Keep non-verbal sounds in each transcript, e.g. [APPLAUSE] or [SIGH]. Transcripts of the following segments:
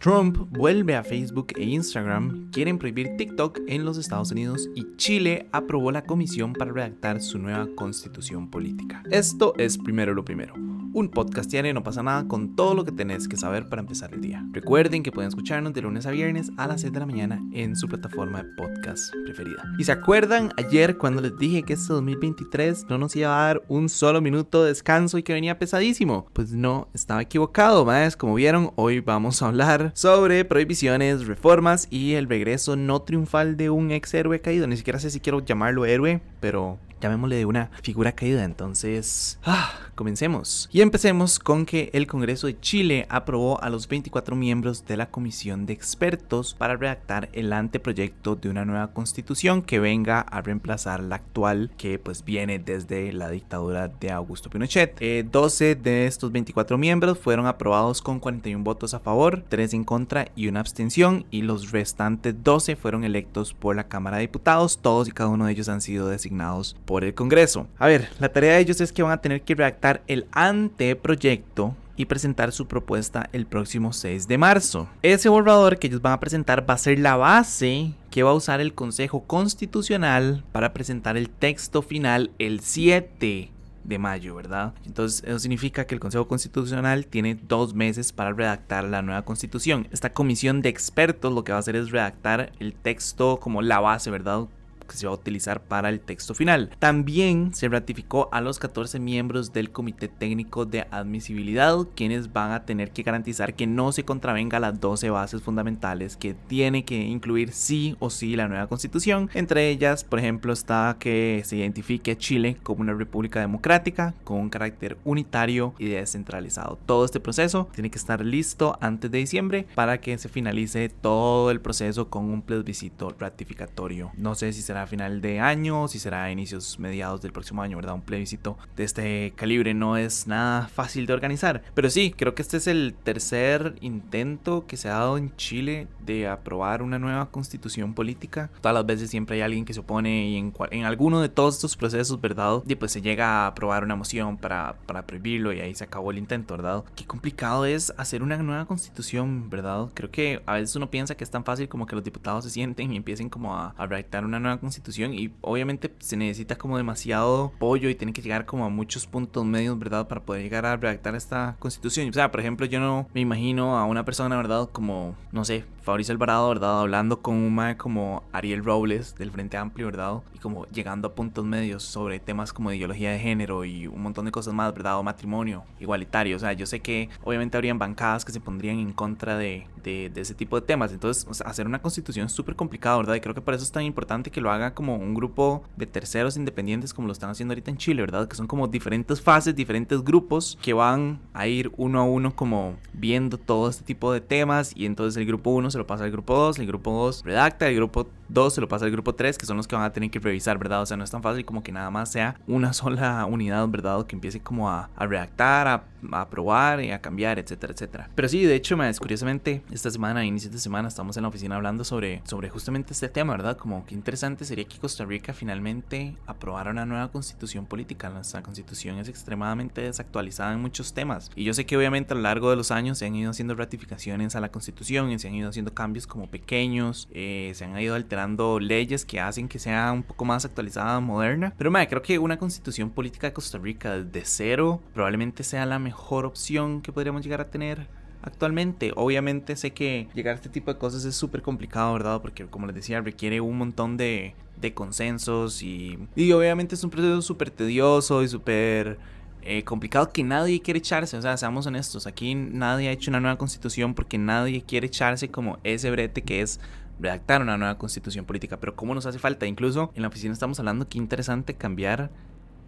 Trump vuelve a Facebook e Instagram, quieren prohibir TikTok en los Estados Unidos y Chile aprobó la comisión para redactar su nueva constitución política. Esto es primero lo primero un podcast diario no pasa nada con todo lo que tenés que saber para empezar el día. Recuerden que pueden escucharnos de lunes a viernes a las 6 de la mañana en su plataforma de podcast preferida. ¿Y se acuerdan ayer cuando les dije que este 2023 no nos iba a dar un solo minuto de descanso y que venía pesadísimo? Pues no, estaba equivocado, más como vieron, hoy vamos a hablar sobre prohibiciones, reformas y el regreso no triunfal de un ex héroe caído. Ni siquiera sé si quiero llamarlo héroe, pero llamémosle de una figura caída. Entonces, ah, comencemos. Y empecemos con que el Congreso de Chile aprobó a los 24 miembros de la Comisión de Expertos para redactar el anteproyecto de una nueva constitución que venga a reemplazar la actual que pues viene desde la dictadura de Augusto Pinochet. 12 eh, de estos 24 miembros fueron aprobados con 41 votos a favor, 3 en contra y una abstención y los restantes 12 fueron electos por la Cámara de Diputados. Todos y cada uno de ellos han sido designados por el Congreso. A ver, la tarea de ellos es que van a tener que redactar el anteproyecto y presentar su propuesta el próximo 6 de marzo. Ese borrador que ellos van a presentar va a ser la base que va a usar el Consejo Constitucional para presentar el texto final el 7 de mayo, ¿verdad? Entonces eso significa que el Consejo Constitucional tiene dos meses para redactar la nueva constitución. Esta comisión de expertos lo que va a hacer es redactar el texto como la base, ¿verdad? Que se va a utilizar para el texto final. También se ratificó a los 14 miembros del Comité Técnico de Admisibilidad, quienes van a tener que garantizar que no se contravenga las 12 bases fundamentales que tiene que incluir sí o sí la nueva constitución. Entre ellas, por ejemplo, está que se identifique a Chile como una república democrática con un carácter unitario y descentralizado. Todo este proceso tiene que estar listo antes de diciembre para que se finalice todo el proceso con un plebiscito ratificatorio. No sé si será a final de año, si será a inicios, mediados del próximo año, ¿verdad? Un plebiscito de este calibre no es nada fácil de organizar. Pero sí, creo que este es el tercer intento que se ha dado en Chile de aprobar una nueva constitución política. Todas las veces siempre hay alguien que se opone y en, en alguno de todos estos procesos, ¿verdad? Y pues se llega a aprobar una moción para, para prohibirlo y ahí se acabó el intento, ¿verdad? Qué complicado es hacer una nueva constitución, ¿verdad? Creo que a veces uno piensa que es tan fácil como que los diputados se sienten y empiecen como a, a redactar una nueva constitución constitución y obviamente se necesita como demasiado apoyo y tiene que llegar como a muchos puntos medios, ¿verdad? Para poder llegar a redactar esta constitución. O sea, por ejemplo, yo no me imagino a una persona, ¿verdad? Como, no sé, Fabricio Alvarado, ¿verdad? Hablando con un mae como Ariel Robles del Frente Amplio, ¿verdad? Y como llegando a puntos medios sobre temas como ideología de género y un montón de cosas más, ¿verdad? O matrimonio igualitario. O sea, yo sé que obviamente habrían bancadas que se pondrían en contra de, de, ese tipo de temas. Entonces, hacer una constitución es súper complicado, ¿verdad? Y creo que por eso es tan importante que lo haga como un grupo de terceros independientes como lo están haciendo ahorita en Chile, ¿verdad? Que son como diferentes fases, diferentes grupos que van a ir uno a uno como viendo todo este tipo de temas y entonces el grupo 1 se lo pasa al grupo 2, el grupo 2 redacta, el grupo 2 se lo pasa al grupo 3, que son los que van a tener que revisar, ¿verdad? O sea, no es tan fácil como que nada más sea una [LAUGHS] sola unidad, ¿verdad? Que empiece como a, a redactar, a, a, probar y a cambiar, etcétera, etcétera. Pero sí, de hecho, más curiosamente, esta semana, inicio de semana, estamos en la oficina hablando sobre, sobre justamente este tema, ¿verdad? Como qué interesante sería que Costa Rica finalmente aprobara una nueva constitución política. Nuestra constitución es extremadamente desactualizada en muchos temas. Y yo sé que obviamente a lo largo de los años se han ido haciendo ratificaciones a la constitución y se han ido haciendo cambios como pequeños, eh, se han ido alterando leyes que hacen que sea un poco más actualizada, moderna. Pero madre, creo que una constitución política de Costa Rica desde cero probablemente sea la mejor opción que podríamos llegar a tener actualmente. Obviamente sé que llegar a este tipo de cosas es súper complicado, ¿verdad? Porque como les decía, requiere un montón de, de consensos y, y obviamente es un proceso súper tedioso y súper eh, complicado que nadie quiere echarse. O sea, seamos honestos, aquí nadie ha hecho una nueva constitución porque nadie quiere echarse como ese brete que es redactar una nueva constitución política. Pero ¿cómo nos hace falta? Incluso en la oficina estamos hablando que interesante cambiar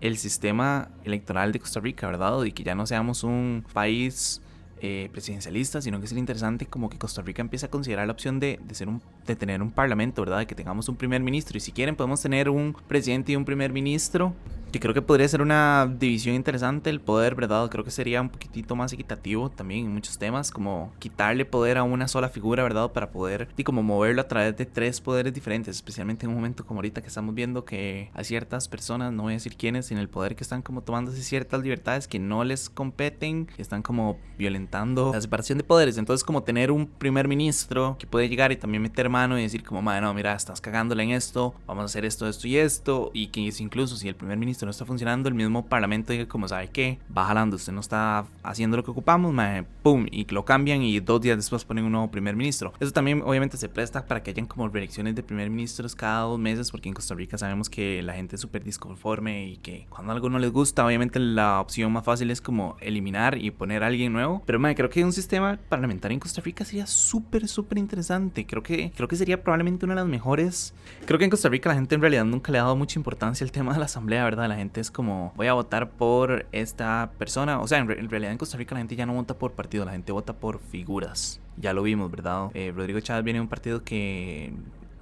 el sistema electoral de Costa Rica, ¿verdad? Y que ya no seamos un país eh, presidencialista, sino que es interesante como que Costa Rica empieza a considerar la opción de, de, ser de tener un parlamento, ¿verdad? De que tengamos un primer ministro. Y si quieren podemos tener un presidente y un primer ministro que creo que podría ser una división interesante el poder, ¿verdad? Creo que sería un poquitito más equitativo también en muchos temas, como quitarle poder a una sola figura, ¿verdad? Para poder, y como moverlo a través de tres poderes diferentes, especialmente en un momento como ahorita que estamos viendo que hay ciertas personas, no voy a decir quiénes, en el poder que están como tomándose ciertas libertades que no les competen, que están como violentando la separación de poderes. Entonces, como tener un primer ministro que puede llegar y también meter mano y decir como, no, mira, estás cagándole en esto, vamos a hacer esto, esto y esto, y que incluso si el primer ministro no está funcionando, el mismo parlamento diga como, ¿sabe qué? Va jalando, usted no está haciendo lo que ocupamos, mae, pum, y lo cambian y dos días después ponen un nuevo primer ministro. Eso también obviamente se presta para que hayan como reelecciones de primer ministros cada dos meses, porque en Costa Rica sabemos que la gente es súper disconforme y que cuando algo no les gusta, obviamente la opción más fácil es como eliminar y poner a alguien nuevo. Pero mae, creo que un sistema parlamentario en Costa Rica sería súper, súper interesante. Creo que, creo que sería probablemente una de las mejores. Creo que en Costa Rica la gente en realidad nunca le ha dado mucha importancia al tema de la asamblea, ¿verdad? La gente es como, voy a votar por esta persona. O sea, en, realidad en Costa Rica la gente ya no vota por partido, la gente vota por figuras. Ya lo vimos, ¿verdad? Eh, Rodrigo Chávez viene de un partido que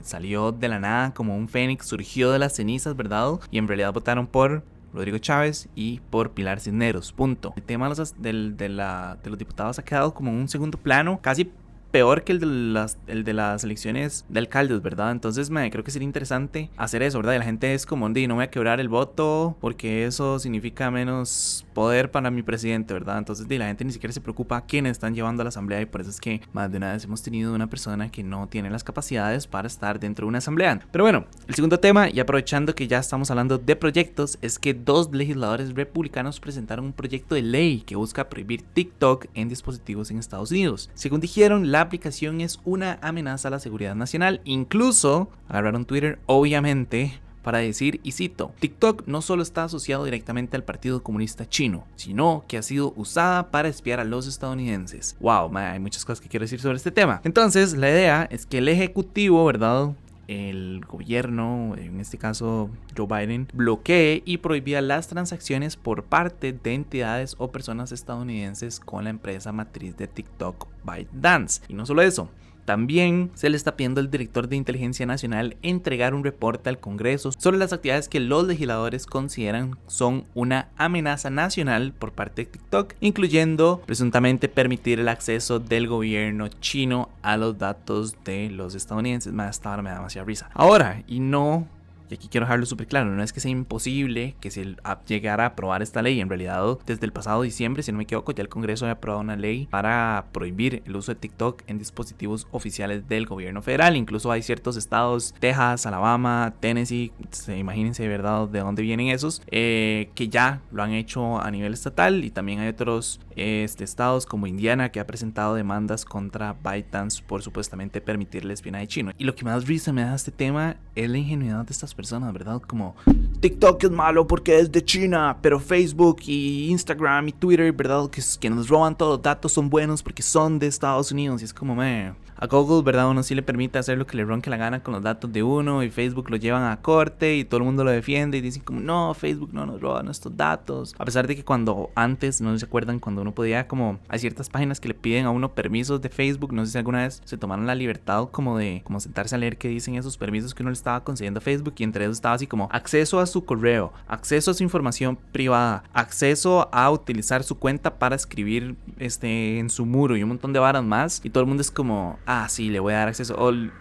salió de la nada como un fénix, surgió de las cenizas, ¿verdad? Y en realidad votaron por Rodrigo Chávez y por Pilar Cisneros. Punto. El tema de los, de, la, de los diputados ha quedado como en un segundo plano, casi peor que el de las, el de las elecciones de alcaldes, ¿verdad? Entonces me creo que sería interesante hacer eso, ¿verdad? Y la gente es como, no voy a quebrar el voto porque eso significa menos poder para mi presidente, ¿verdad? Entonces la gente ni siquiera se preocupa a quiénes están llevando a la asamblea y por eso es que más de una vez hemos tenido una persona que no tiene las capacidades para estar dentro de una asamblea. Pero bueno, el segundo tema, y aprovechando que ya estamos hablando de proyectos, es que dos legisladores republicanos presentaron un proyecto de ley que busca prohibir TikTok en dispositivos en Estados Unidos. Según dijeron, la la aplicación es una amenaza a la seguridad nacional. Incluso agarraron Twitter, obviamente, para decir, y cito, TikTok no solo está asociado directamente al Partido Comunista Chino, sino que ha sido usada para espiar a los estadounidenses. Wow, hay muchas cosas que quiero decir sobre este tema. Entonces, la idea es que el Ejecutivo, ¿verdad? el gobierno, en este caso Joe Biden, bloquee y prohibía las transacciones por parte de entidades o personas estadounidenses con la empresa matriz de TikTok, ByteDance. Y no solo eso, también se le está pidiendo al director de Inteligencia Nacional entregar un reporte al Congreso sobre las actividades que los legisladores consideran son una amenaza nacional por parte de TikTok, incluyendo presuntamente permitir el acceso del gobierno chino a los datos de los estadounidenses. Más hasta ahora me da demasiada risa. Ahora, y no y aquí quiero dejarlo súper claro, no es que sea imposible que se llegara a aprobar esta ley. En realidad, desde el pasado diciembre, si no me equivoco, ya el Congreso había aprobado una ley para prohibir el uso de TikTok en dispositivos oficiales del gobierno federal. Incluso hay ciertos estados, Texas, Alabama, Tennessee, imagínense de verdad de dónde vienen esos, eh, que ya lo han hecho a nivel estatal y también hay otros este, estados como Indiana que ha presentado demandas contra ByteDance por supuestamente permitirle espionaje chino. Y lo que más risa me da este tema es la ingenuidad de estas personas, ¿verdad? Como TikTok es malo porque es de China, pero Facebook y Instagram y Twitter, ¿verdad? Que, que nos roban todos los datos son buenos porque son de Estados Unidos. Y es como, me a Google, ¿verdad? Uno sí le permite hacer lo que le ronque la gana con los datos de uno y Facebook lo llevan a corte y todo el mundo lo defiende y dicen como, no, Facebook no nos roba nuestros datos. A pesar de que cuando antes, no se acuerdan, cuando uno podía como, hay ciertas páginas que le piden a uno permisos de Facebook, no sé si alguna vez se tomaron la libertad como de, como sentarse a leer qué dicen esos permisos que uno le estaba concediendo a Facebook y entre esos estaba así como acceso a su correo, acceso a su información privada, acceso a utilizar su cuenta para escribir este, en su muro y un montón de varas más y todo el mundo es como, ah, sí, le voy a dar acceso. O el,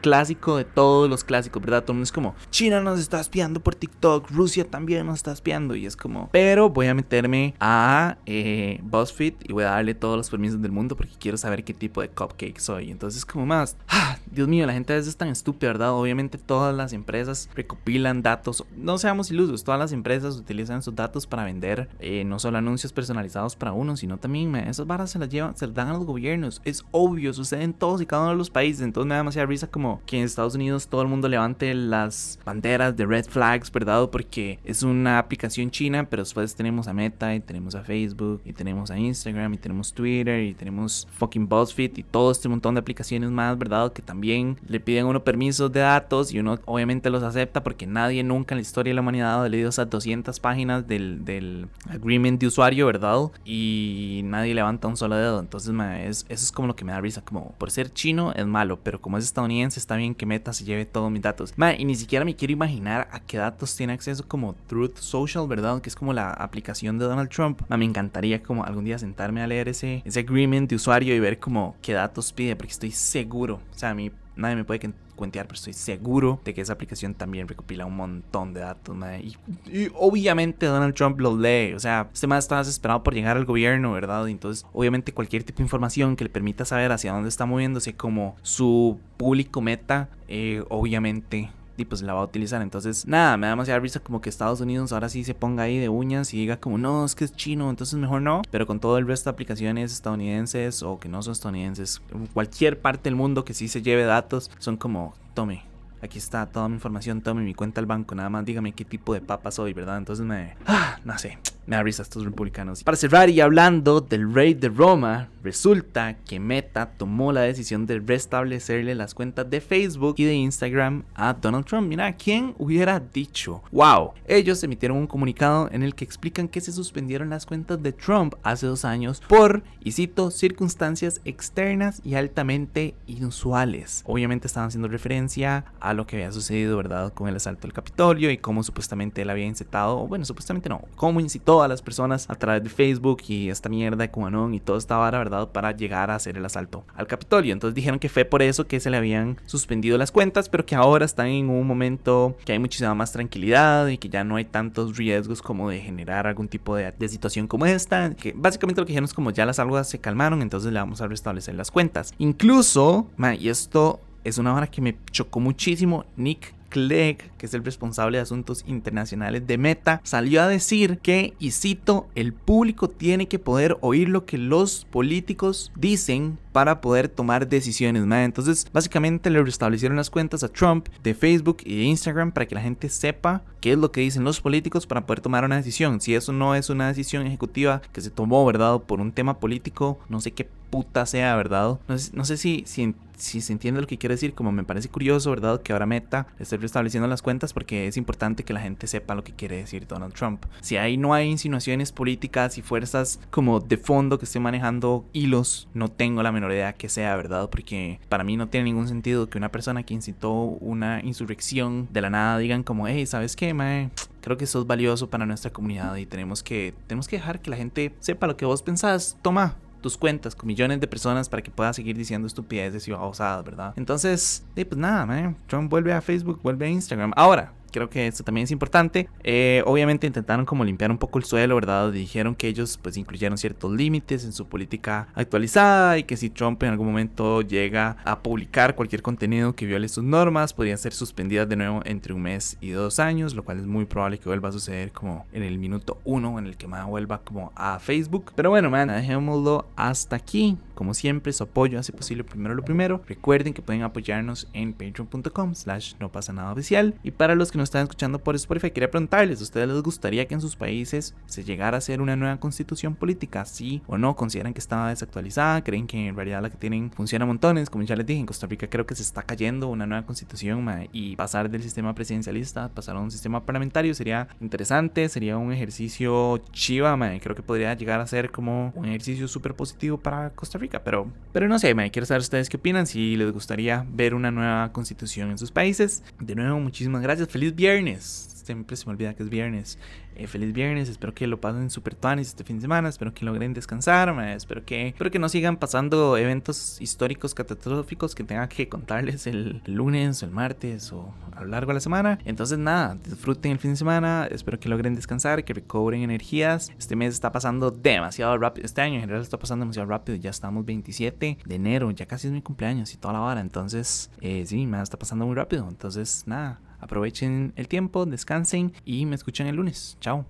clásico de todos los clásicos, ¿verdad? Todo el mundo es como, China nos está espiando por TikTok, Rusia también nos está espiando. Y es como, pero voy a meterme a eh, BuzzFeed y voy a darle todos los permisos del mundo porque quiero saber qué tipo de cupcake soy. Entonces, como más, ah, Dios mío, la gente a veces es tan estúpida, ¿verdad? Obviamente todas las empresas recopilan datos. No seamos ilusos, todas las empresas utilizan sus datos para vender eh, no solo anuncios personalizados para uno, sino también esas barras se las llevan, se las dan a los gobiernos. Es obvio, suceden todos y cada uno de los países. Entonces me da demasiada risa como que en Estados Unidos todo el mundo levante las banderas de red flags, ¿verdad? Porque es una aplicación china, pero después tenemos a Meta y tenemos a Facebook y tenemos a Instagram y tenemos Twitter y tenemos fucking BuzzFeed y todo este montón de aplicaciones más, ¿verdad? Que también le piden a uno permisos de datos y uno obviamente los acepta acepta porque nadie nunca en la historia de la humanidad ha leído esas 200 páginas del, del agreement de usuario, ¿verdad? Y nadie levanta un solo dedo. Entonces, es, eso es como lo que me da risa. Como por ser chino es malo, pero como es estadounidense está bien que Meta se lleve todos mis datos. y ni siquiera me quiero imaginar a qué datos tiene acceso como Truth Social, ¿verdad? Que es como la aplicación de Donald Trump. me encantaría como algún día sentarme a leer ese, ese agreement de usuario y ver como qué datos pide, porque estoy seguro. O sea, a mí nadie me puede cuentear, pero estoy seguro de que esa aplicación también recopila un montón de datos, y, obviamente Donald Trump lo lee, o sea, este más está desesperado por llegar al gobierno, ¿verdad? entonces, obviamente cualquier tipo de información que le permita saber hacia dónde está moviéndose como su público meta, eh, obviamente y pues la va a utilizar. Entonces, nada, me da demasiada risa como que Estados Unidos ahora sí se ponga ahí de uñas y diga como, no, es que es chino, entonces mejor no. Pero con todo el resto de aplicaciones estadounidenses o que no son estadounidenses, cualquier parte del mundo que sí se lleve datos, son como, tome, aquí está toda mi información, tome mi cuenta al banco, nada más dígame qué tipo de papa soy, ¿verdad? Entonces me... Ah, no sé. Me da risa estos republicanos. Para cerrar y hablando del rey de Roma, resulta que Meta tomó la decisión de restablecerle las cuentas de Facebook y de Instagram a Donald Trump. Mira, ¿quién hubiera dicho? ¡Wow! Ellos emitieron un comunicado en el que explican que se suspendieron las cuentas de Trump hace dos años por, y cito, circunstancias externas y altamente inusuales. Obviamente estaban haciendo referencia a lo que había sucedido, ¿verdad? Con el asalto del Capitolio y cómo supuestamente él había incitado, bueno, supuestamente no, cómo incitó a las personas a través de Facebook y esta mierda de QAnon y toda esta vara, ¿verdad? Para llegar a hacer el asalto al Capitolio. Entonces dijeron que fue por eso que se le habían suspendido las cuentas, pero que ahora están en un momento que hay muchísima más tranquilidad y que ya no hay tantos riesgos como de generar algún tipo de, situación como esta. Que básicamente lo que dijeron es como ya las aguas se calmaron, entonces le vamos a restablecer las cuentas. Incluso, y esto es una hora que me chocó muchísimo, Nick Clegg, que es el responsable de asuntos internacionales de Meta, salió a decir que, y cito, el público tiene que poder oír lo que los políticos dicen para poder tomar decisiones. Entonces, básicamente le restablecieron las cuentas a Trump de Facebook y Instagram para que la gente sepa qué es lo que dicen los políticos para poder tomar una decisión. Si eso no es una decisión ejecutiva que se tomó, ¿verdad? Por un tema político, no sé qué puta sea, ¿verdad? No sé, si, si, si, se entiende lo que quiere decir, como me parece curioso, ¿verdad? Que ahora Meta esté restableciendo las cuentas porque es importante que la gente sepa lo que quiere decir Donald Trump. Si ahí no hay insinuaciones políticas y fuerzas como de fondo que estén manejando hilos, no tengo la menor idea que sea, ¿verdad? Porque para mí no tiene ningún sentido que una persona que incitó una insurrección de la nada digan como, hey, ¿sabes qué, mae? Creo que eso es valioso para nuestra comunidad y tenemos que, tenemos que dejar que la gente sepa lo que vos pensás. Toma, tus cuentas con millones de personas para que puedas seguir diciendo estupideces y babosadas, ¿verdad? Entonces, pues nada, man. Trump vuelve a Facebook, vuelve a Instagram. Ahora, creo que esto también es importante. Eh, obviamente intentaron como limpiar un poco el suelo, ¿verdad? Dijeron que ellos pues incluyeron ciertos límites en su política actualizada y que si Trump en algún momento llega a publicar cualquier contenido que viole sus normas, podrían ser suspendidas de nuevo entre un mes y dos años, lo cual es muy probable que vuelva a suceder como en el minuto uno en el que más vuelva como a Facebook. Pero bueno, man, dejémoslo hasta aquí. Como siempre, su apoyo hace posible primero lo primero. Recuerden que pueden apoyarnos en patreon.com slash no pasa nada oficial. Y para los que nos están escuchando por Spotify, quería preguntarles, ¿a ustedes les gustaría que en sus países se llegara a hacer una nueva constitución política? ¿Sí o no? ¿Consideran que estaba desactualizada? ¿Creen que en realidad la que tienen funciona montones? Como ya les dije, en Costa Rica creo que se está cayendo una nueva constitución y pasar del sistema presidencialista, pasar a un sistema parlamentario sería interesante, sería un ejercicio chiva, creo que podría llegar a ser como un ejercicio súper positivo para Costa Rica pero, pero no sé, me quiero saber ustedes qué opinan, si les gustaría ver una nueva constitución en sus países. De nuevo, muchísimas gracias, feliz viernes. Siempre se me olvida que es viernes. Eh, feliz viernes, espero que lo pasen super tuanis este fin de semana, espero que logren descansar, espero que, espero que no sigan pasando eventos históricos catastróficos que tenga que contarles el lunes o el martes o a lo largo de la semana. Entonces nada, disfruten el fin de semana, espero que logren descansar, que recobren energías. Este mes está pasando demasiado rápido, este año en general está pasando demasiado rápido, ya estamos 27 de enero, ya casi es mi cumpleaños y toda la hora, entonces eh, sí, me está pasando muy rápido, entonces nada. Aprovechen el tiempo, descansen y me escuchan el lunes. Chao.